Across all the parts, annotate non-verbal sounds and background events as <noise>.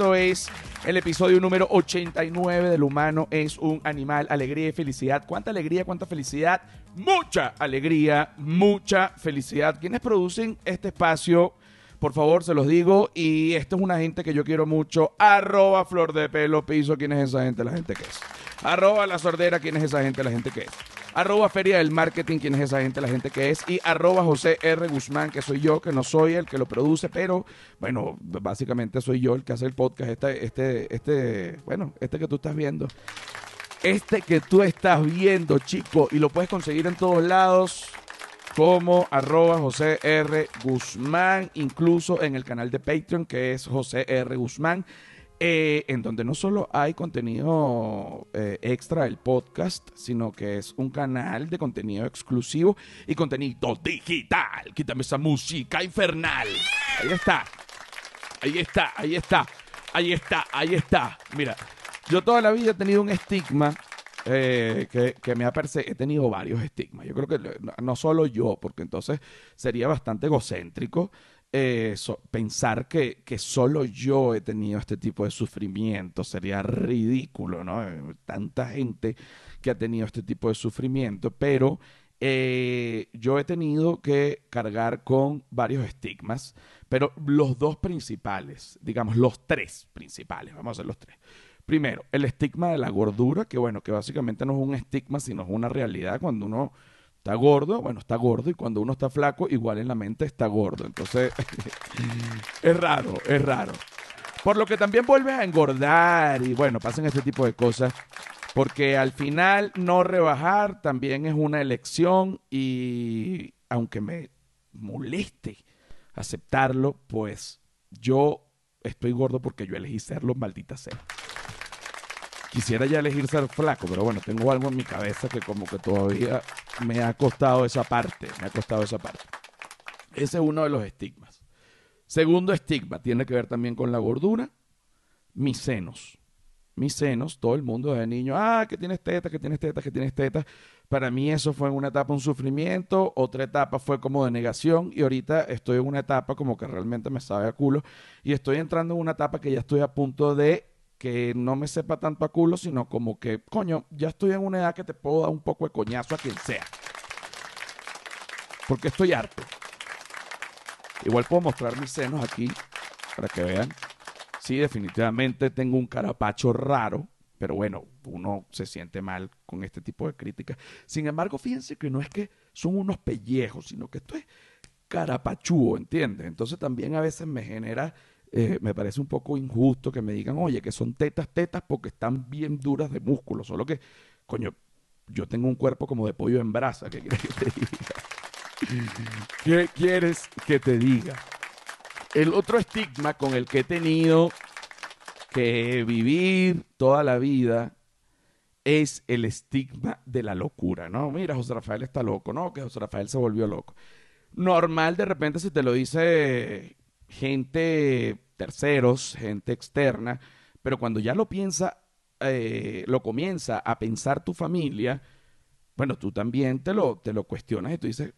es el episodio número 89 del humano es un animal, alegría y felicidad. ¿Cuánta alegría, cuánta felicidad? Mucha alegría, mucha felicidad. ¿Quiénes producen este espacio? Por favor, se los digo. Y esto es una gente que yo quiero mucho. Arroba Flor de Pelo Piso. ¿Quién es esa gente? La gente que es. Arroba La Sordera. ¿Quién es esa gente? La gente que es. Arroba Feria del Marketing, quién es esa gente, la gente que es. Y arroba José R. Guzmán, que soy yo, que no soy el que lo produce, pero bueno, básicamente soy yo el que hace el podcast. Este, este, este, bueno, este que tú estás viendo. Este que tú estás viendo, chico, y lo puedes conseguir en todos lados como arroba José R. Guzmán, incluso en el canal de Patreon que es José R. Guzmán. Eh, en donde no solo hay contenido eh, extra del podcast, sino que es un canal de contenido exclusivo y contenido digital. Quítame esa música infernal. Ahí está. Ahí está, ahí está. Ahí está, ahí está. Mira, yo toda la vida he tenido un estigma eh, que, me ha perseguido. He tenido varios estigmas. Yo creo que no solo yo, porque entonces sería bastante egocéntrico eh, pensar que, que, solo yo he tenido este tipo de sufrimiento sería ridículo, ¿no? Eh, tanta gente que ha tenido este tipo de sufrimiento, pero eh, yo he tenido que cargar con varios estigmas, pero los dos principales, digamos, los tres principales, vamos a hacer los tres. Primero, el estigma de la gordura, que bueno, que básicamente no es un estigma, sino es una realidad cuando uno Gordo, bueno, está gordo y cuando uno está flaco, igual en la mente está gordo. Entonces, <laughs> es raro, es raro. Por lo que también vuelves a engordar y bueno, pasan este tipo de cosas. Porque al final no rebajar también es una elección y aunque me moleste aceptarlo, pues yo estoy gordo porque yo elegí serlo, maldita sea. Quisiera ya elegir ser flaco, pero bueno, tengo algo en mi cabeza que como que todavía me ha costado esa parte, me ha costado esa parte. Ese es uno de los estigmas. Segundo estigma tiene que ver también con la gordura, mis senos. Mis senos, todo el mundo de niño, ah, que tienes tetas, que tienes tetas, que tienes tetas. Para mí eso fue en una etapa un sufrimiento, otra etapa fue como de negación y ahorita estoy en una etapa como que realmente me sabe a culo y estoy entrando en una etapa que ya estoy a punto de que no me sepa tanto a culo, sino como que, coño, ya estoy en una edad que te puedo dar un poco de coñazo a quien sea. Porque estoy harto. Igual puedo mostrar mis senos aquí para que vean. Sí, definitivamente tengo un carapacho raro, pero bueno, uno se siente mal con este tipo de críticas. Sin embargo, fíjense que no es que son unos pellejos, sino que esto es carapachúo, ¿entiendes? Entonces también a veces me genera eh, me parece un poco injusto que me digan, oye, que son tetas, tetas, porque están bien duras de músculo. Solo que, coño, yo tengo un cuerpo como de pollo en brasa. ¿Qué quieres que te diga? <laughs> ¿Qué quieres que te diga? El otro estigma con el que he tenido que vivir toda la vida es el estigma de la locura, ¿no? Mira, José Rafael está loco, ¿no? Que José Rafael se volvió loco. Normal de repente si te lo dice gente terceros, gente externa, pero cuando ya lo piensa, eh, lo comienza a pensar tu familia, bueno, tú también te lo, te lo cuestionas y tú dices,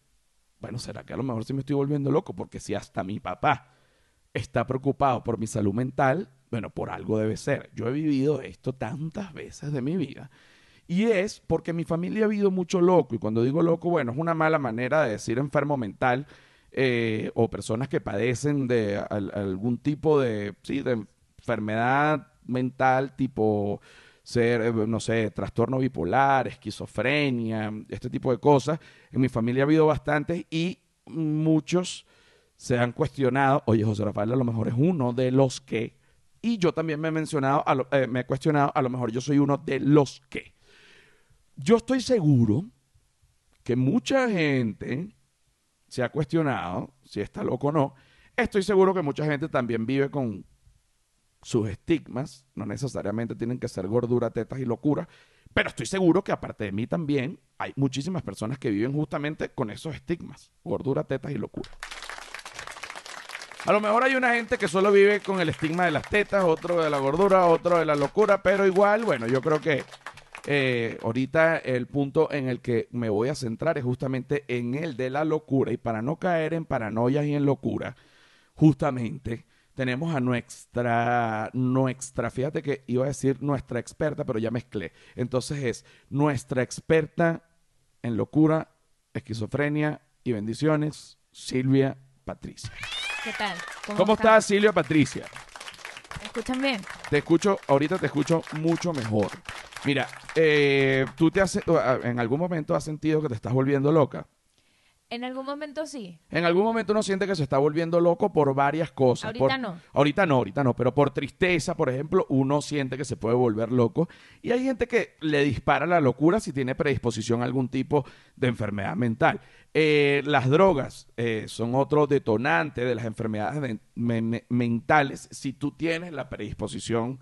bueno, ¿será que a lo mejor sí me estoy volviendo loco? Porque si hasta mi papá está preocupado por mi salud mental, bueno, por algo debe ser. Yo he vivido esto tantas veces de mi vida. Y es porque mi familia ha vivido mucho loco. Y cuando digo loco, bueno, es una mala manera de decir enfermo mental, eh, o personas que padecen de algún tipo de, sí, de enfermedad mental tipo ser, eh, no sé, trastorno bipolar, esquizofrenia, este tipo de cosas. En mi familia ha habido bastantes y muchos se han cuestionado, oye, José Rafael a lo mejor es uno de los que, y yo también me he mencionado, eh, me he cuestionado, a lo mejor yo soy uno de los que. Yo estoy seguro que mucha gente se ha cuestionado si está loco o no. Estoy seguro que mucha gente también vive con sus estigmas, no necesariamente tienen que ser gordura, tetas y locura, pero estoy seguro que aparte de mí también hay muchísimas personas que viven justamente con esos estigmas, gordura, tetas y locura. A lo mejor hay una gente que solo vive con el estigma de las tetas, otro de la gordura, otro de la locura, pero igual, bueno, yo creo que eh, ahorita el punto en el que me voy a centrar es justamente en el de la locura. Y para no caer en paranoias y en locura, justamente tenemos a nuestra, nuestra, fíjate que iba a decir nuestra experta, pero ya mezclé. Entonces es nuestra experta en locura, esquizofrenia y bendiciones, Silvia Patricia. ¿Qué tal? ¿Cómo, estás, Silvia Patricia? ¿Me escuchan bien? Te escucho, ahorita te escucho mucho mejor. Mira, eh, tú te has, en algún momento has sentido que te estás volviendo loca. En algún momento sí. En algún momento uno siente que se está volviendo loco por varias cosas. Ahorita Por- no. Ahorita no, ahorita no, pero por tristeza, por ejemplo, uno siente que se puede volver loco. Y hay gente que le dispara la locura si tiene predisposición a algún tipo de enfermedad mental. Eh, las drogas eh, son otro detonante de las enfermedades de- me- me- mentales si tú tienes la predisposición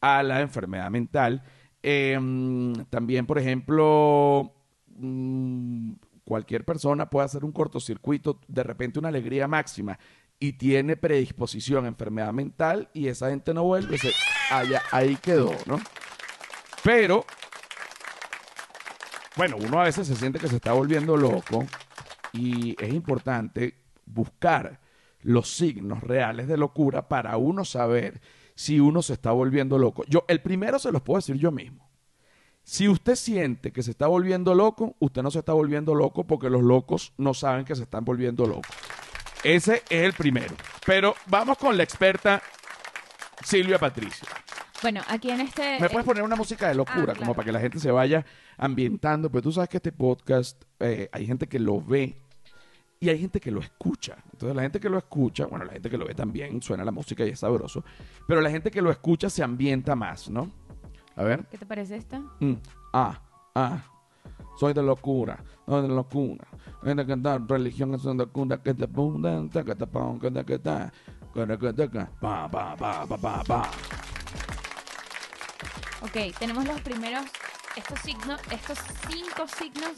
a la enfermedad mental. Mm, también, por ejemplo, mm, cualquier persona puede hacer un cortocircuito, de repente una alegría máxima y tiene predisposición a enfermedad mental y esa gente no vuelve, se, allá, ahí quedó, ¿no? Pero, bueno, uno a veces se siente que se está volviendo loco y es importante buscar los signos reales de locura para uno saber si uno se está volviendo loco. Yo, el primero se los puedo decir yo mismo. Si usted siente que se está volviendo loco, usted no se está volviendo loco porque los locos no saben que se están volviendo locos. Ese es el primero. Pero vamos con la experta Silvia Patricia. Bueno, aquí en este... ¿Me puedes poner una música de locura? Ah, claro. Como para que la gente se vaya ambientando. Pero tú sabes que este podcast eh, hay gente que lo ve y hay gente que lo escucha. Entonces la gente que lo escucha, bueno, la gente que lo ve también suena la música y es sabroso. Pero la gente que lo escucha se ambienta más, ¿no? A ver. ¿Qué te parece esta? Mm, ah, ah. Soy de locura, soy de locura. En la cantar religión es una locura que te tapón, que te que ta, que te que que, pa, pa, pa, pa, pa, pa. Ok, tenemos los primeros... Estos signos, estos cinco signos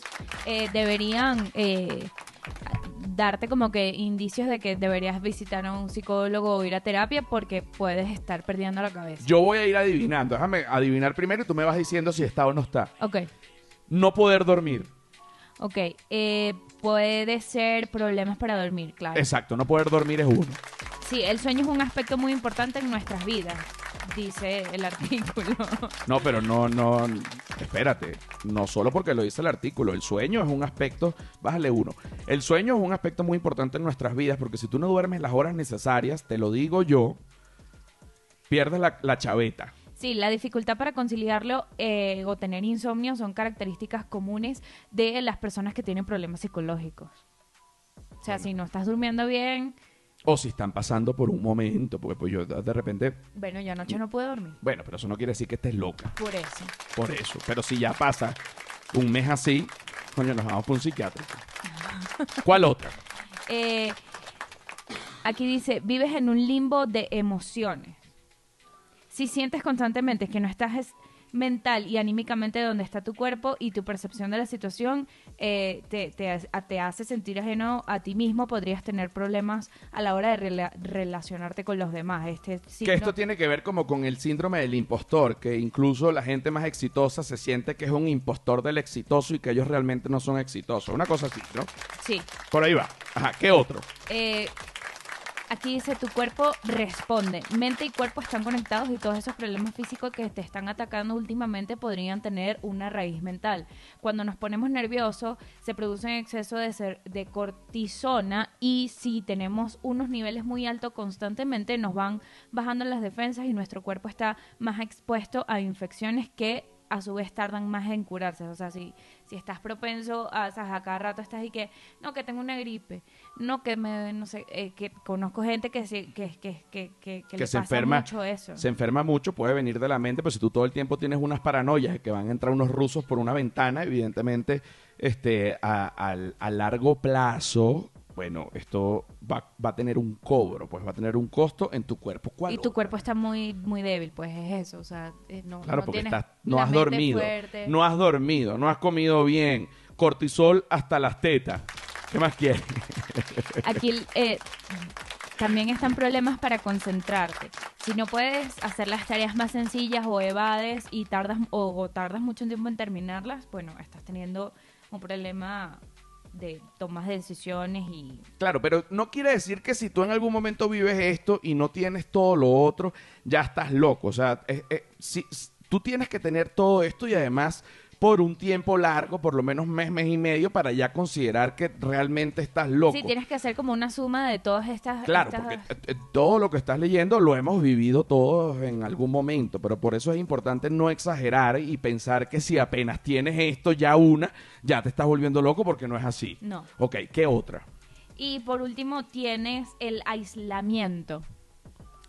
eh, deberían eh, darte como que indicios de que deberías visitar a un psicólogo o ir a terapia porque puedes estar perdiendo la cabeza. Yo voy a ir adivinando. Déjame adivinar primero y tú me vas diciendo si está o no está. Ok, No poder dormir. ok. eh, puede ser problemas para dormir, claro. Exacto, no poder dormir es uno. Sí, el sueño es un aspecto muy importante en nuestras vidas, dice el artículo. <laughs> No, pero no, no, espérate. No solo porque lo dice el artículo. El sueño es un aspecto, bájale uno. El sueño es un aspecto muy importante en nuestras vidas porque si tú no duermes las horas necesarias, te lo digo yo, pierdes la, la chaveta. Sí, la dificultad para conciliarlo eh, o tener insomnio son características comunes de las personas que tienen problemas psicológicos. O sea, si no estás durmiendo bien, O si están pasando por un momento, porque pues yo de repente, bueno, yo anoche no pude dormir. bueno, pero eso no quiere decir que estés loca. Por eso. Por eso. Pero si ya pasa un mes así, coño, nos vamos por un psiquiatra. <laughs> ¿Cuál otra? Eh, aquí dice, vives en un limbo de emociones. Si sientes constantemente que no estás es- mental y anímicamente donde está tu cuerpo y tu percepción de la situación eh, te, te hace- te hace sentir ajeno a ti mismo, podrías tener problemas a la hora de rela- relacionarte con los demás. Este Que signo- esto tiene que ver como con el síndrome del impostor, que incluso la gente más exitosa se siente que es un impostor del exitoso y que ellos realmente no son exitosos. Una cosa así, ¿no? Sí. Por ahí va. Ajá, ¿qué otro? Eh, aquí dice, tu cuerpo responde. Mente y cuerpo están conectados y todos esos problemas físicos que te están atacando últimamente podrían tener una raíz mental. Cuando nos ponemos nerviosos, se produce un exceso de, de cortisona y si tenemos unos niveles muy altos constantemente, nos van bajando las defensas y nuestro cuerpo está más expuesto a infecciones que a su vez tardan más en curarse. O sea, si, si estás propenso a, o sea, a cada rato estás y que, no, que tengo una gripe, no, que me, no sé, eh, que conozco gente que, se, que, que, que, que, que que le se pasa enferma, mucho eso. se enferma mucho, puede venir de la mente, pero si tú todo el tiempo tienes unas paranoias de que van a entrar unos rusos por una ventana, evidentemente, este, a, al- a largo plazo, bueno, esto va, va a tener un cobro, pues va a tener un costo en tu cuerpo. ¿Cuál Y tu cuerpo está muy, muy débil, pues es eso, o sea, eh, no, Claro, no porque tienes estás, no has dormido. fuerte. No has dormido, no has comido bien. Cortisol hasta las tetas. ¿Qué más quieres? <laughs> Aquí eh, también están problemas para concentrarte. Si no puedes hacer las tareas más sencillas o evades y tardas o, o tardas mucho tiempo en terminarlas, bueno, estás teniendo un problema de tomas de decisiones y Claro, pero no quiere decir que si tú en algún momento vives esto y no tienes todo lo otro, ya estás loco. O sea, si- tú tienes que tener todo esto y además por un tiempo largo, por lo menos mes, mes y medio, para ya considerar que realmente estás loco. sí tienes que hacer como una suma de todas estas Claro, estas- porque eh, eh, todo lo que estás leyendo lo hemos vivido todos en algún momento, pero por eso es importante no exagerar y pensar que si apenas tienes esto ya una, ya te estás volviendo loco porque no es así. No. Ok, ¿qué otra? y por último tienes el aislamiento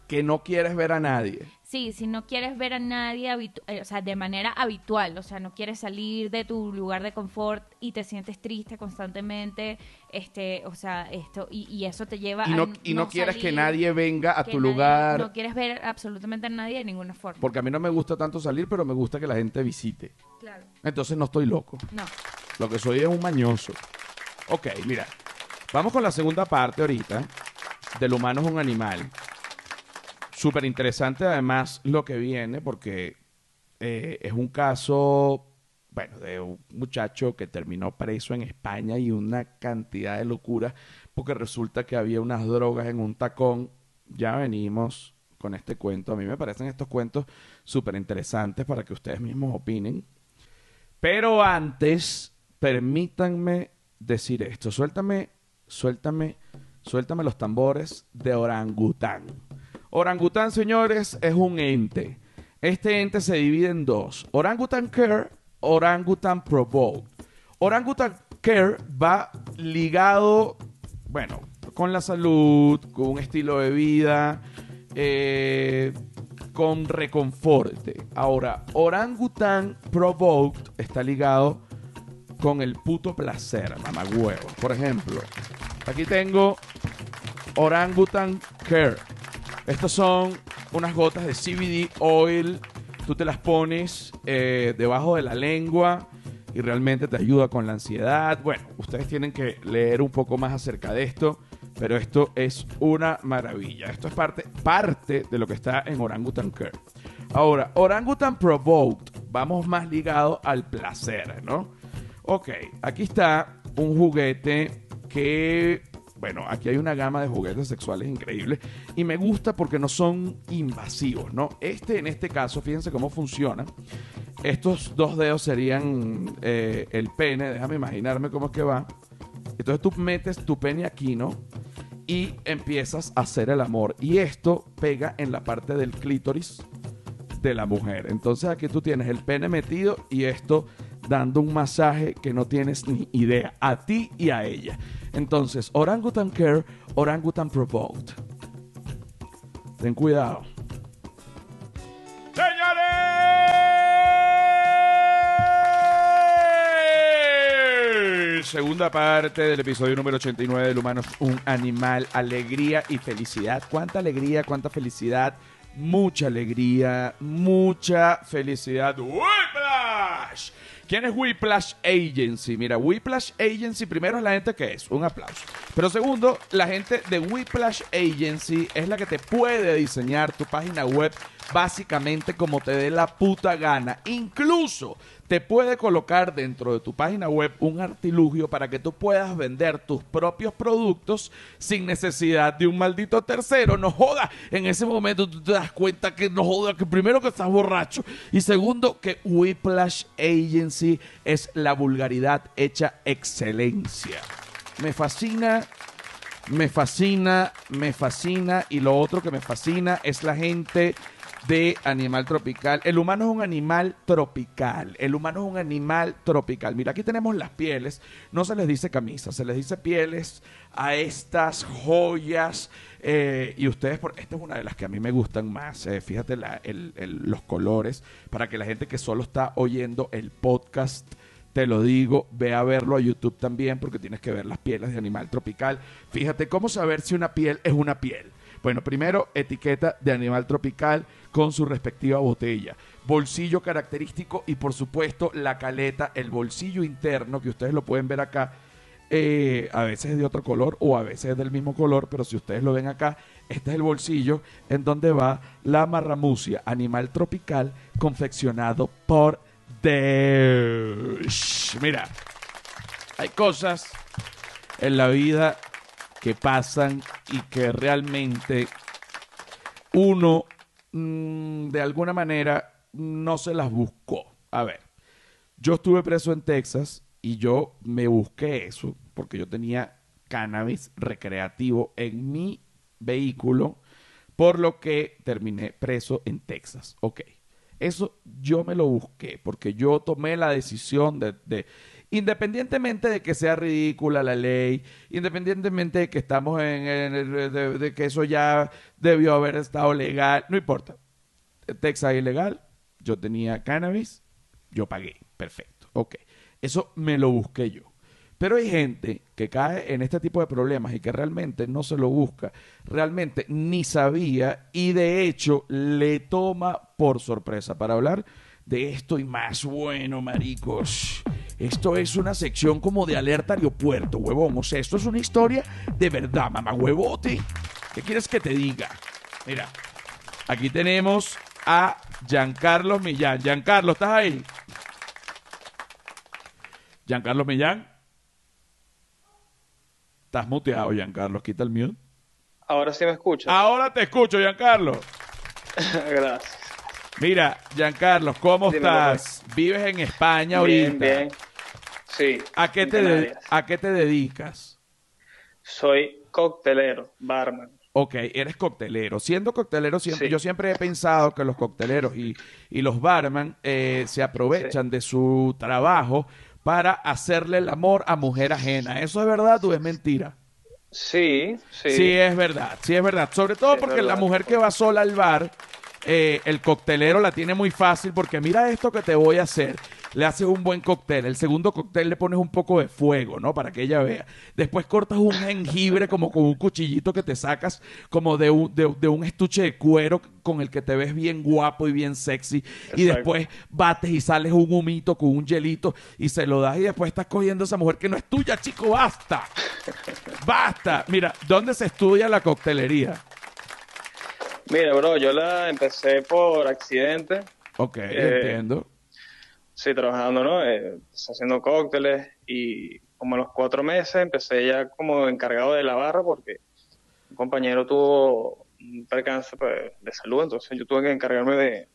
Que no quieres ver a nadie. Sí, si no quieres ver a nadie, eh, o sea, de manera habitual, o sea, no quieres salir de tu lugar de confort y te sientes triste constantemente, este, o sea, esto, y, y eso te lleva Y a no, y no quieres que nadie venga a tu nadie- lugar. No quieres ver absolutamente a nadie de ninguna forma. Porque a mí no me gusta tanto salir, pero me gusta que la gente visite. Claro. Entonces no estoy loco. No. Lo que soy es un mañoso. Ok, mira. Vamos con la segunda parte ahorita. Del humano es un animal. Súper interesante además lo que viene porque eh, es un caso, bueno, de un muchacho que terminó preso en España y una cantidad de locura porque resulta que había unas drogas en un tacón. Ya venimos con este cuento. A mí me parecen estos cuentos súper interesantes para que ustedes mismos opinen. Pero antes, permítanme decir esto. Suéltame, suéltame, suéltame los tambores de orangután. Orangután, señores, es un ente. Este ente se divide en dos. Orangutan Care, Orangutan Provoke. Orangutan Care va ligado, bueno, con la salud, con un estilo de vida, eh, con reconforte. Ahora, Orangutan Provoked está ligado con el puto placer, mamagüevo. Por ejemplo, aquí tengo Orangutan Care. Estas son unas gotas de CBD oil. Tú te las pones eh, debajo de la lengua y realmente te ayuda con la ansiedad. Bueno, ustedes tienen que leer un poco más acerca de esto, pero esto es una maravilla. Esto es parte, parte de lo que está en Orangutan Care. Ahora, Orangutan Provoked, vamos más ligado al placer, ¿no? Ok, aquí está un juguete que, bueno, aquí hay una gama de juguetes sexuales increíbles y me gusta porque no son invasivos, ¿no? Este, en este caso, fíjense cómo funciona. Estos dos dedos serían eh, el pene, déjame imaginarme cómo es que va. Entonces tú metes tu pene aquí, ¿no? Y empiezas a hacer el amor. Y esto pega en la parte del clítoris de la mujer. Entonces aquí tú tienes el pene metido y esto dando un masaje que no tienes ni idea a ti y a ella. Entonces, Orangutan Care, Orangutan Provoked. Ten cuidado. ¡Señores! Segunda parte del episodio número 89 del humano es un animal, alegría y felicidad. ¿Cuánta alegría, cuánta felicidad? Mucha alegría, mucha felicidad. ¿Quién es Whiplash Agency? Mira, Whiplash Agency primero es la gente que es, un aplauso. Pero segundo, la gente de Whiplash Agency es la que te puede diseñar tu página web básicamente como te dé la puta gana. Incluso te puede colocar dentro de tu página web un artilugio para que tú puedas vender tus propios productos sin necesidad de un maldito tercero. No joda, en ese momento tú te das cuenta que no joda, que primero que estás borracho y segundo que Whiplash Agency es la vulgaridad hecha excelencia. Me fascina me fascina, me fascina y lo otro que me fascina es la gente de animal tropical. El humano es un animal tropical. El humano es un animal tropical. Mira, aquí tenemos las pieles. No se les dice camisa, se les dice pieles a estas joyas. eh, y ustedes, por, esta es una de las que a mí me gustan más. eh, fíjate los colores para que la gente que solo está oyendo el podcast te lo digo, ve a verlo a YouTube también porque tienes que ver las pieles de animal tropical. Fíjate cómo saber si una piel es una piel. Bueno, primero, etiqueta de animal tropical con su respectiva botella. Bolsillo característico y por supuesto la caleta, el bolsillo interno que ustedes lo pueden ver acá. eh, a veces es de otro color o a veces es del mismo color, pero si ustedes lo ven acá, este es el bolsillo en donde va la marramucia, animal tropical confeccionado por Desh. Mira, Hay cosas en la vida que pasan y que realmente uno mm, de alguna manera no se las buscó. A ver, yo estuve preso en Texas y yo me busqué eso porque yo tenía cannabis recreativo en mi vehículo, por lo que terminé preso en Texas. Ok, eso yo me lo busqué porque yo tomé la decisión de, independientemente de que sea ridícula la ley, independientemente de que estamos en, el, de, que eso ya debió haber estado legal, no importa. Texas es ilegal, yo tenía cannabis, yo pagué, perfecto, ok. Eso me lo busqué yo. Pero hay gente que cae en este tipo de problemas y que realmente no se lo busca, realmente ni sabía y de hecho le toma por sorpresa para hablar de esto y más. Bueno, maricos, esto es una sección como de alerta aeropuerto, huevón. O sea, esto es una historia de verdad, mamá huevote. ¿Qué quieres que te diga? Mira, aquí tenemos a Giancarlo Millán. Giancarlo, ¿estás ahí? Giancarlo Millán. Estás muteado, Giancarlo. Quita el mute. Ahora sí me escuchas. Ahora te escucho, Giancarlo. <laughs> Gracias. Mira, Giancarlo, ¿cómo estás? ¿Vives en España ahorita? Bien, bien. Sí. ¿A qué, te ¿A qué te dedicas? Soy coctelero, barman. Ok, eres coctelero. Siendo coctelero, siempre, yo siempre he pensado que los cocteleros y, los barman eh, se aprovechan de su trabajo para hacerle el amor a mujer ajena. ¿Eso es verdad o es mentira? Sí, sí. Sí, es verdad, sí es verdad. Sobre todo porque la mujer que va sola al bar, eh, el coctelero la tiene muy fácil porque mira esto que te voy a hacer le haces un buen cóctel. El segundo cóctel le pones un poco de fuego, ¿no? Para que ella vea. Después cortas un jengibre como con un cuchillito que te sacas como de un, de, un estuche de cuero con el que te ves bien guapo y bien sexy. Y después bates y sales un humito con un hielito y se lo das y después estás cogiendo a esa mujer que no es tuya, chico. Basta. Basta. Mira, ¿dónde se estudia la coctelería? Mira, bro, yo la empecé por accidente. Ok, eh, entiendo. Sí, trabajando, ¿no? Eh, haciendo cócteles y como a los cuatro meses empecé ya como encargado de la barra porque un compañero tuvo un percance pues, de salud, entonces yo tuve que encargarme de,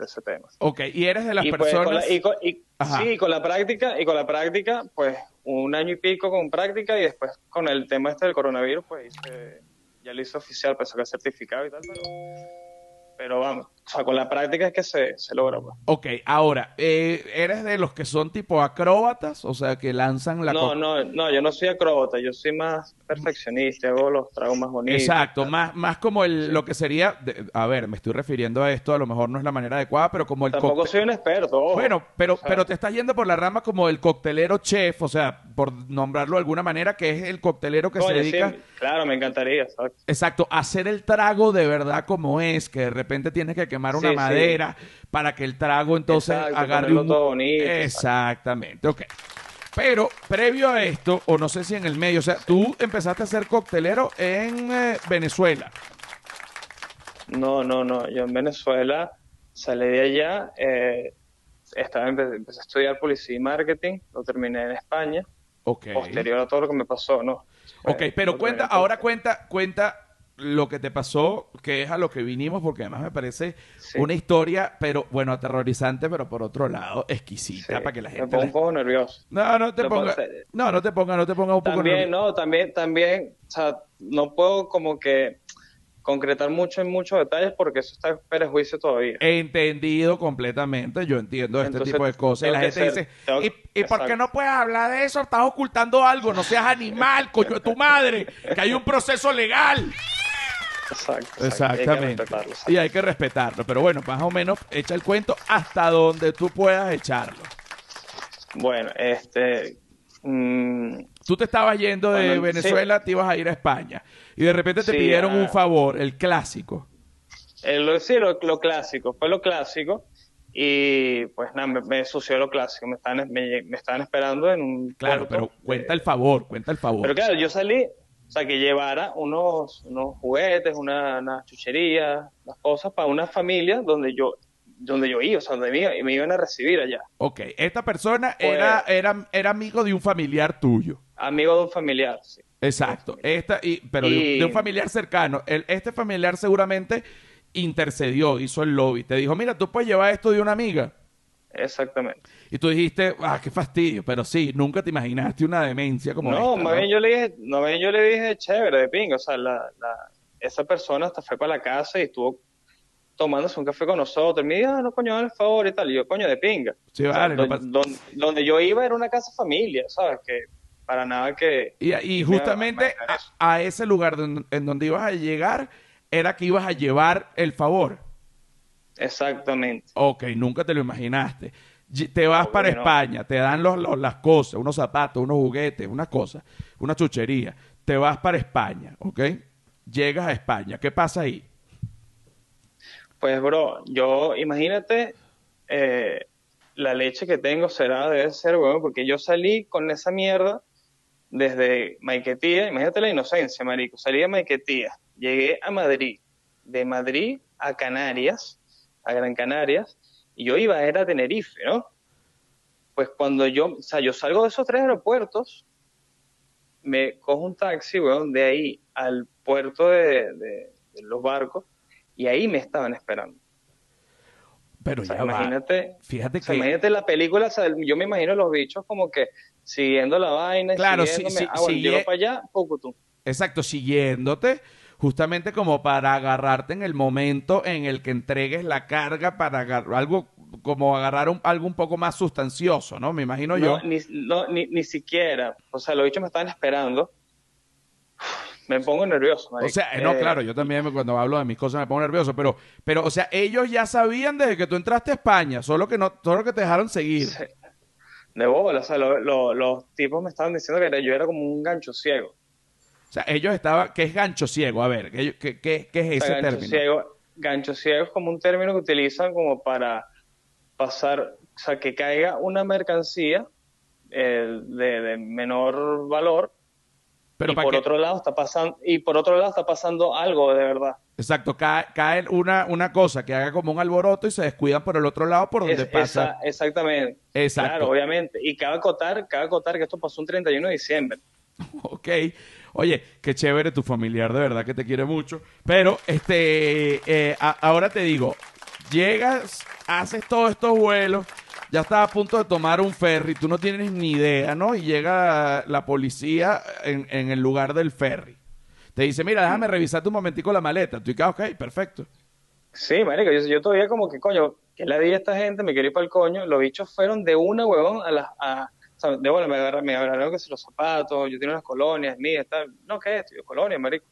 ese tema. Ok, y eres de las pues, personas... y sí, con la práctica, y con la práctica, pues un año y pico con práctica y después con el tema este del coronavirus, pues ya lo hice oficial, pues sacar certificado y tal, pero pero vamos, o sea, con la práctica es que se, se logra. Pues. Ok, ahora, eh, ¿eres de los que son tipo acróbatas? O sea, que lanzan la... No, no, no, yo no soy acróbata, yo soy más perfeccionista, hago los tragos más bonitos. Exacto, más, más como el, lo que sería, a ver, me estoy refiriendo a esto, a lo mejor no es la manera adecuada, pero como el... Tampoco soy un experto. Bueno, pero, pero te estás yendo por la rama como el coctelero chef, o sea, por nombrarlo de alguna manera, que es el coctelero que se dedica... claro, me encantaría, exacto. Exacto, hacer el trago de verdad como es, que de repente tienes que quemar una madera para que el trago entonces agarre un... Todo bonito, Exactamente, ok. Pero previo a esto, o no sé si en el medio, o sea, tú empezaste a ser coctelero en eh, Venezuela. No, no, no. Yo en Venezuela salí de allá, eh, estaba, empecé, a estudiar policía y marketing, lo terminé en España. Ok. Posterior a todo lo que me pasó, ¿no? Ok, pero cuenta, ahora cuenta, cuenta lo que te pasó, que es a lo que vinimos, porque además me parece una historia, pero bueno, aterrorizante, pero por otro lado, exquisita para que la gente. Me pongo un poco nervioso. No, no te pongas. No, no te pongas, no te pongas un poco También, no, también, también, o sea, no puedo como que concretar mucho en muchos detalles porque eso está en prejuicio todavía. He entendido completamente, yo entiendo este tipo de cosas. Y la gente dice, ¿y, por qué no puedes hablar de eso? Estás ocultando algo, no seas animal, coño de tu madre, que hay un proceso legal. Exacto, Exactamente. Y hay que respetarlo. Pero bueno, más o menos echa el cuento hasta donde tú puedas echarlo. Bueno, este. Mm, tú te estabas yendo de Venezuela, te ibas a ir a España. Y de repente te pidieron un favor, el clásico. El, sí, lo, clásico. Fue lo clásico. Y pues nada, me, sucedió lo clásico. Me estaban, me, estaban esperando en un. Claro, pero cuenta el favor, cuenta el favor. Pero claro, yo salí, o sea, que llevara unos, unos juguetes, una, chuchería, unas cosas para una familia donde yo donde yo iba, o sea, donde me, iba- me iban a recibir allá. Ok, esta persona Pues- era, era, era amigo de un familiar tuyo. Amigo de un familiar, sí. Exacto. Esta, y, pero de, un- Y- de un familiar cercano. El, este familiar seguramente intercedió, hizo el lobby. Te dijo, mira, tú puedes llevar esto de una amiga. Exactamente. Y tú dijiste, ah, qué fastidio. Pero sí, nunca te imaginaste una demencia como no, esta, más bien yo le dije, no, más bien yo le dije chévere, de pinga, o sea, la, la- esa persona hasta fue para la casa y estuvo tomándose un café con nosotros. Y me dijo, ah, no, coño, el favor y tal. Y yo, coño, de pinga. Sí, O sea, vale, no don- pasa- don- donde yo iba era una casa familia, ¿sabes? Que para nada que... Y, y Me justamente a a, ese lugar don- en donde ibas a llegar era que ibas a llevar el favor. Exactamente. Ok, nunca te lo imaginaste. Te vas Obvio para no. España, te dan los, los- las cosas, unos zapatos, unos juguetes, unas cosas, una chuchería. Te vas para España, ¿ok? Llegas a España. ¿Qué pasa ahí? Pues, bro, yo, imagínate, eh, la leche que tengo será, debe ser, weón, porque yo salí con esa mierda desde Maiquetía, imagínate la inocencia, marico, salí de Maiquetía, llegué a Madrid, de Madrid a Canarias, a Gran Canarias, y yo iba a ir a Tenerife, ¿no? Pues cuando yo, o sea, yo salgo de esos tres aeropuertos, me cojo un taxi, weón, de ahí al puerto de, de- de los barcos, y ahí me estaban esperando. Pero O sea, ya va. imagínate, Fíjate o sea, que... imagínate la película, o sea, yo me imagino los bichos como que siguiendo la vaina, Claro, siguiéndome. sí, ah, bueno, sigue- llego para allá, poco tú. Exacto, siguiéndote, justamente como para agarrarte en el momento en el que entregues la carga para agarrar algo, como agarrar un- algo un poco más sustancioso, ¿no? Me imagino yo. No, ni, no, ni, ni siquiera, o sea, los bichos me estaban esperando. Me pongo nervioso, O marico. sea, no, Eh, claro, yo también cuando hablo de mis cosas me pongo nervioso, pero, pero, o sea, ellos ya sabían desde que tú entraste a España, solo que no, solo que te dejaron seguir. De bola, o sea, lo- lo- los tipos me estaban diciendo que yo era como un gancho ciego. O sea, ellos estaban, ¿qué es gancho ciego? A ver, ¿qué, qué, qué- qué es ese gancho término? ciego, gancho ciego es como un término que utilizan como para pasar, o sea, que caiga una mercancía eh, de, de menor valor Pero y por otro lado está pasando y por otro lado está pasando algo de verdad. exacto, cae, cae una, una cosa que haga como un alboroto y se descuidan por el otro lado por donde Es- pasa. esa- exactamente. Exacto. Claro, obviamente. Y cabe acotar, cabe acotar que esto pasó un 31 de diciembre. <laughs> Ok. Oye, qué chévere tu familiar, de verdad que te quiere mucho. Pero, este, eh, a- ahora te digo, llegas, haces todos estos vuelos, ya estás a punto de tomar un ferry, tú no tienes ni idea, ¿no? Y llega la policía en, en el lugar del ferry. Te dice, mira, déjame revisarte un momentico la maleta. Tú dices, "Ah, ok, perfecto. Sí, marico, yo, yo todavía como que, coño, que la di a esta gente, me quiero ir para el coño. Los bichos fueron de una, huevón, a las... A, sea, de bueno, me agarraron, me agarraron que los zapatos, yo tenía unas colonias mías, tal. No, ¿qué es esto? Yo, colonias, marico.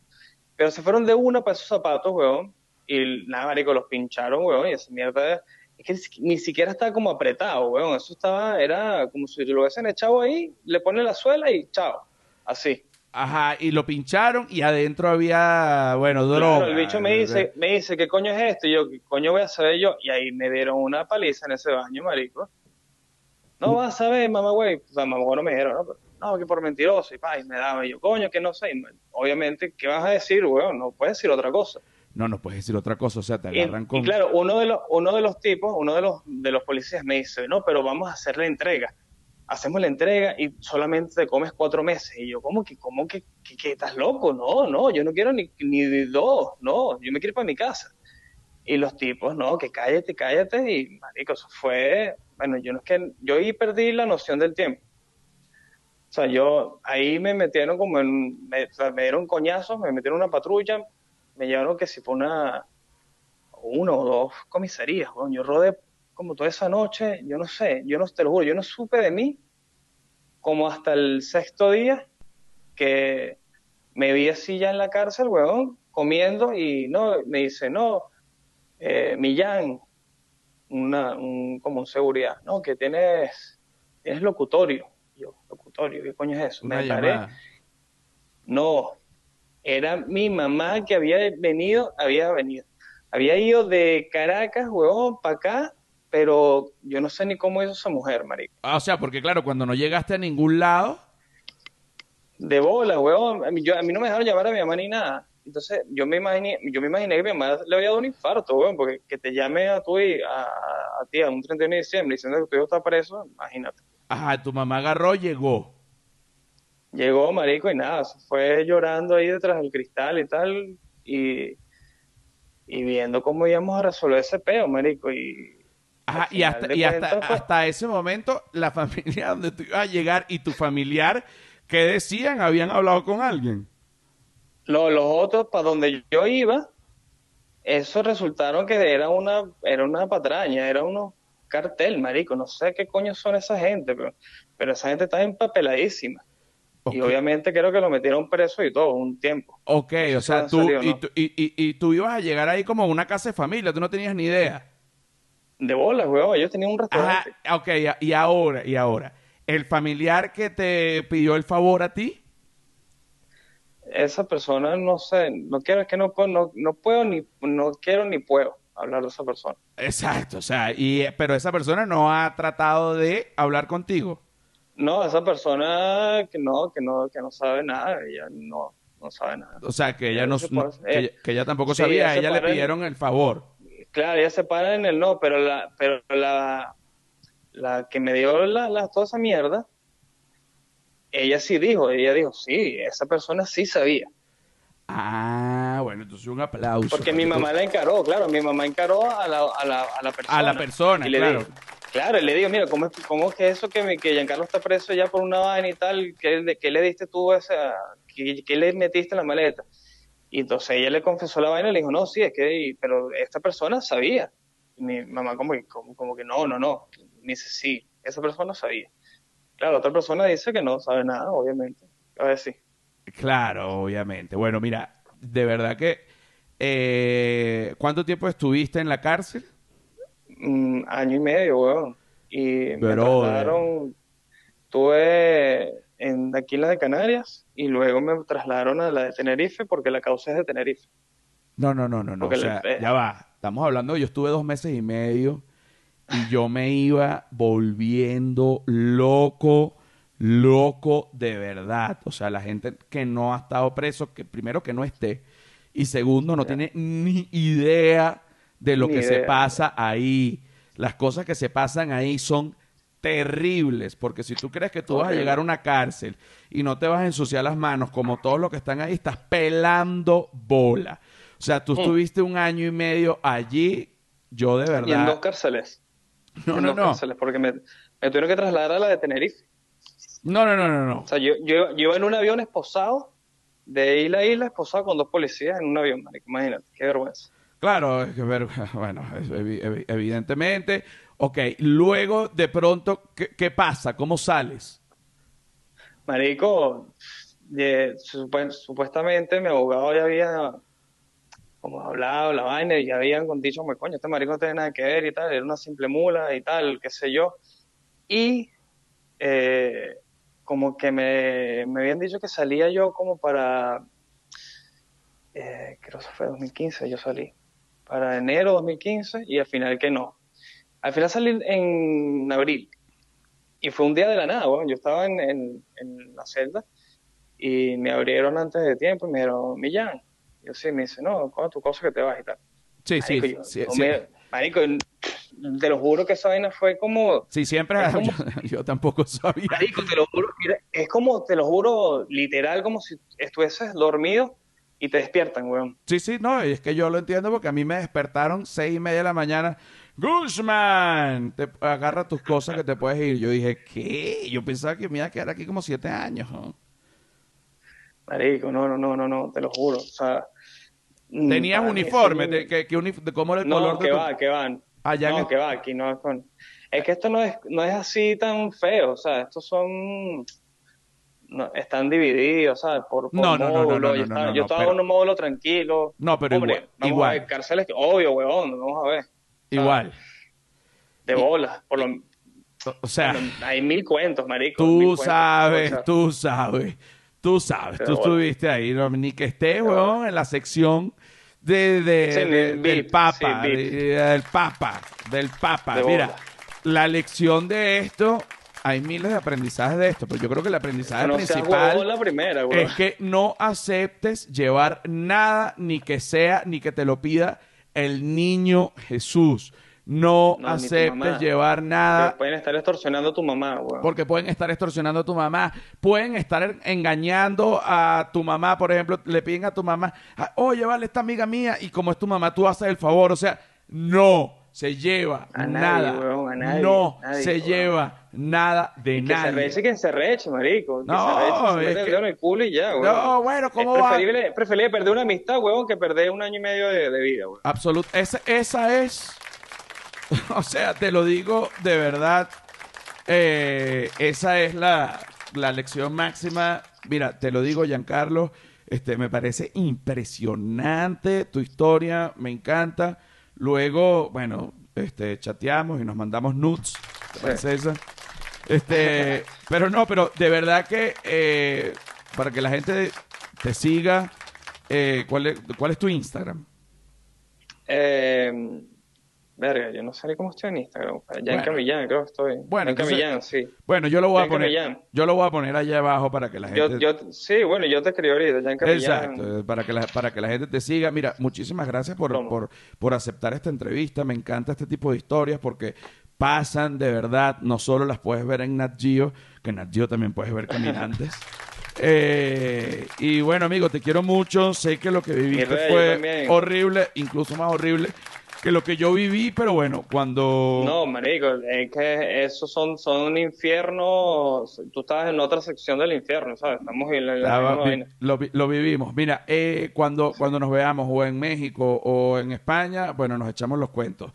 Pero se fueron de una para esos zapatos, huevón. Y nada, marico, los pincharon, huevón, y esa mierda... Es que ni- siquiera estaba como apretado, huevón. Eso estaba, era como si lo hubiesen echado ahí, le ponen la suela y chao. Así. Ajá, y lo pincharon y adentro había, bueno, droga. Claro, el bicho me dice, me dice, ¿qué coño es esto? Y yo, ¿qué coño voy a saber yo? Y ahí me dieron una paliza en ese baño, marico. No vas a ver, mamá, güey. O sea, mamá, no me dijeron, no, pero, no, que por mentiroso. Y pa, y me daba. Y yo, coño, que no sé. Y obviamente, ¿qué vas a decir, weón? No puedes decir otra cosa. No, no puedes decir otra cosa, o sea, te Y, agarran con... y claro, uno de los, uno de los tipos, uno de los, de los policías me dice, no, pero vamos a hacer la entrega. Hacemos la entrega y solamente te comes cuatro meses. Y yo, ¿cómo que, cómo que, que, que estás loco? No, no, yo no quiero ni, ni dos, no, yo me quiero ir para mi casa. Y los tipos, no, que cállate, cállate. Y, marico, eso fue, bueno, yo no es que, yo ahí perdí la noción del tiempo. O sea, yo, ahí me metieron como en, me, dieron coñazos, me metieron una patrulla, me llevaron que si fue una, uno o dos comisarías, weón. Yo rodé como toda esa noche, yo no sé, yo no te lo juro, yo no supe de mí como hasta el sexto día que me vi así ya en la cárcel, weón, comiendo y no, me dice, no, eh, Millán, una, un, como un seguridad, no, que tienes, tienes locutorio. Yo, locutorio, ¿qué coño es eso? Una Me paré, no, era mi mamá que había venido, había venido, había ido de Caracas, huevón, para acá, pero yo no sé ni cómo hizo esa mujer, marico. Ah, o sea, porque claro, cuando no llegaste a ningún lado, De bola, huevón, a mí, yo, a mí no me dejaron llamar a mi mamá ni nada. Entonces, yo me imaginé, yo me imaginé que mi mamá le había dado un infarto, weón, porque que te llame a tú y a, a ti a un 31 de diciembre diciendo que tu hijo está preso, imagínate. Ajá, tu mamá agarró, llegó. Llegó, marico, y nada, se fue llorando ahí detrás del cristal y tal, y, y viendo cómo íbamos a resolver ese peo, marico, y... Ajá, y hasta, y hasta, pues, hasta ese momento, la <laughs> familia donde tú ibas a llegar y tu familiar, ¿qué decían? ¿Habían hablado con alguien? Lo- los otros, para donde yo iba, eso resultaron que era una, era una patraña, era unos cartel, marico, no sé qué coño son esa gente, pero, pero esa gente está empapeladísima. Ok. Y obviamente creo que lo metieron preso y todo, un tiempo. Ok, o sea, tú, salido, y, ¿no? tú, y, y- y tú ibas a llegar ahí como a una casa de familia, tú no tenías ni idea. De bolas, weón, ellos tenían un Ajá, restaurante. ok, y- y ahora, y ahora, el familiar que te pidió el favor a ti, Esa persona, no sé, no quiero, es que no puedo, no, no puedo ni, no quiero ni puedo hablar de esa persona. exacto, o sea, y, pero esa persona no ha tratado de hablar contigo. No, esa persona que no, que no, que no sabe nada, ella no, no sabe nada. O sea, que ella no, no- que, eh, ella- que ella tampoco sí, sabía, ella le en- pidieron el favor. Claro, ella se para en el no, pero la, pero la, la que me dio la, la- toda esa mierda, ella sí dijo, ella dijo, sí, esa persona sí sabía. Ah, bueno, entonces un aplauso. Porque mi mamá la encaró, claro, mi mamá encaró a la, a la, a la persona. A la persona, Y le claro. dijo- claro, y le digo, mira, ¿cómo es, cómo es que eso que, mi- que Giancarlo está preso ya por una vaina y tal? ¿Qué, le- qué le diste tú a esa, qué, qué le metiste en la maleta? Y entonces ella le confesó la vaina y le dijo, no, sí, es que, pero esta persona sabía. Y mi mamá como, que- como, como que no, no, no. Me dice, sí, esa persona sabía. Claro, otra persona dice que no sabe nada, obviamente. A ver, sí. Claro, obviamente. Bueno, mira, de verdad que... eh, ¿Cuánto tiempo estuviste en la cárcel? Mm, año y medio, weón. Y me Brother. trasladaron, estuve en, aquí en la de Canarias y luego me trasladaron a la de Tenerife porque la causa es de Tenerife. No, no, no, no, no. O Porque sea, le- ya va. Estamos hablando, yo estuve dos meses y medio y yo me iba volviendo loco, loco de verdad. O sea, la gente que no ha estado preso, que primero que no esté y segundo no tiene ni idea de lo Ni que se pasa ahí. Las cosas que se pasan ahí son terribles, porque si tú crees que tú vas a llegar a una cárcel y no te vas a ensuciar las manos como todos los que están ahí, estás pelando bola. O sea, tú Mm. estuviste un año y medio allí, yo de Y en dos verdad... cárceles. <laughs> No, en no, no. cárceles porque me, me tuvieron que trasladar a la de Tenerife. No, no, no, no, no. O sea, yo, yo, yo iba en un avión esposado, de isla a isla, esposado con dos policías en un avión, marico. Imagínate, qué vergüenza. Claro, es que ver, <laughs> bueno, evidentemente. Ok, luego de pronto, ¿qué, qué pasa? ¿Cómo sales? Marico, supu- supuestamente mi abogado ya había como hablado la vaina y habían dicho, como, coño, este marico no tiene nada que ver y tal, era una simple mula y tal, qué sé yo. Y eh, como que me, me habían dicho que salía yo como para, eh, creo que fue 2015, yo salí, para enero 2015 y al final que no. Al final salí en abril. Y fue un día de la nada, bueno, yo estaba en, en, en la celda y me abrieron antes de tiempo y me dijeron, Millán. Yo sí, me dice, no, con tu cosa que te vas y tal. Sí, sí, yo- sí, no sí. me- marico, te lo juro que esa vaina fue como, Sí, siempre. <laughs> Como- Yo, yo tampoco sabía. marico, te lo juro, mira, es como, te lo juro, literal, como si estuvieses dormido y te despiertan, weón. Sí, sí, no, es que yo lo entiendo porque a mí me despertaron seis y media de la mañana. Guzmán, te agarra tus cosas que te puedes ir. Yo dije, ¿qué? Yo pensaba que me iba a quedar aquí como siete años. ¿no? Marico, no, no, no, no, no, te lo juro. O sea, ¿Tenías para mí uniforme? ¿De, qué unif- de cómo era el No, color de que tu- va, que van. Allá no, el- que va, aquí no es con... Es que esto no es, no es así tan feo, o sea, estos son... No, están divididos, ¿sabes? Por, por No, no, no, no, módulo, no, yo no, estaba, no, yo estaba pero- en un módulo tranquilo. No, pero Hombre, igual, vamos igual. a ver, cárceles, que- obvio, weón, vamos a ver. Igual. De bolas, por lo O sea, bueno, hay mil cuentos, marico. tú cuentos, sabes, tú sabes, tú sabes, Pero tú bueno. estuviste ahí, no, ni que estés, weón, en la sección de, de- Sí, de- del Papa, sí, VIP. de- del Papa, del Papa. De Mira, la lección de esto hay miles de aprendizajes de esto, pero yo creo que el aprendizaje No principal la primera, es que no aceptes llevar nada, ni que sea, ni que te lo pida el niño Jesús. No, No, aceptes llevar nada Que pueden estar extorsionando a tu mamá, güey. porque pueden estar extorsionando a tu mamá, pueden estar engañando a tu mamá, por ejemplo, le piden a tu mamá, "Ah, oye, vale, esta amiga mía, y como es tu mamá, tú haces el favor, o sea, no se lleva A nadie, nada, huevón, a nadie, no nadie, se lleva nada de Y que se reche quien se reche, marico. Que No, se reche, se es que- el culo y ya, güey. No, bueno, ¿cómo es va? preferible, perder una amistad, huevón, que perder un año y medio de, de vida, güey. Absolut esa, esa es, <laughs> o sea, te lo digo de verdad, eh, esa es la, la lección máxima. Mira, te lo digo, Giancarlo, este, me parece impresionante tu historia, me encanta. Luego, bueno, este, chateamos y nos mandamos nudes. Este, <laughs> pero no, pero de verdad que eh, para que la gente te siga, eh, ¿cuál, es, ¿cuál es tu Instagram? Eh, verga, yo no sé ni cómo estoy en Instagram. Ya Bueno. en Millán, creo que estoy. Bueno, en entonces- Millán, sí. Bueno, yo lo voy a poner. Camillán. Yo lo voy a poner allá abajo para que la Yo, gente. yo, sí, bueno, yo te escribí ahorita, ya en Millán. Exacto, eh, para que, la, para que la gente te siga. Mira, muchísimas gracias por, por, por aceptar esta entrevista. Me encanta este tipo de historias porque pasan de verdad. No solo las puedes ver en Nat Geo, que en Nat Geo también puedes ver caminantes. <laughs> Eh, y bueno, amigo, te quiero mucho. Sé que lo que viviste rey, yo fue horrible, incluso más horrible que lo que yo viví, pero bueno, cuando... No, marico, es que esos son, son un infierno. Tú estás en otra sección del infierno, ¿sabes? Estamos en la, la Ah, vi- lo, vi- lo vivimos. Mira, eh, cuando, cuando nos veamos o en México o en España, bueno, nos echamos los cuentos.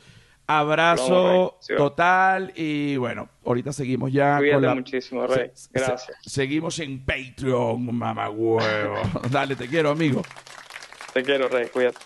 Abrazo. Sí, total y bueno, ahorita seguimos ya Cuídate con la... muchísimo, Rey. se- se- Gracias. seguimos en Patreon, mamá huevo. <laughs> Dale, te quiero, amigo. Te quiero, Rey. Cuídate.